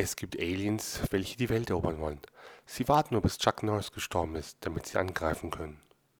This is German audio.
Es gibt Aliens, welche die Welt erobern wollen. Sie warten nur, bis Chuck Norris gestorben ist, damit sie angreifen können.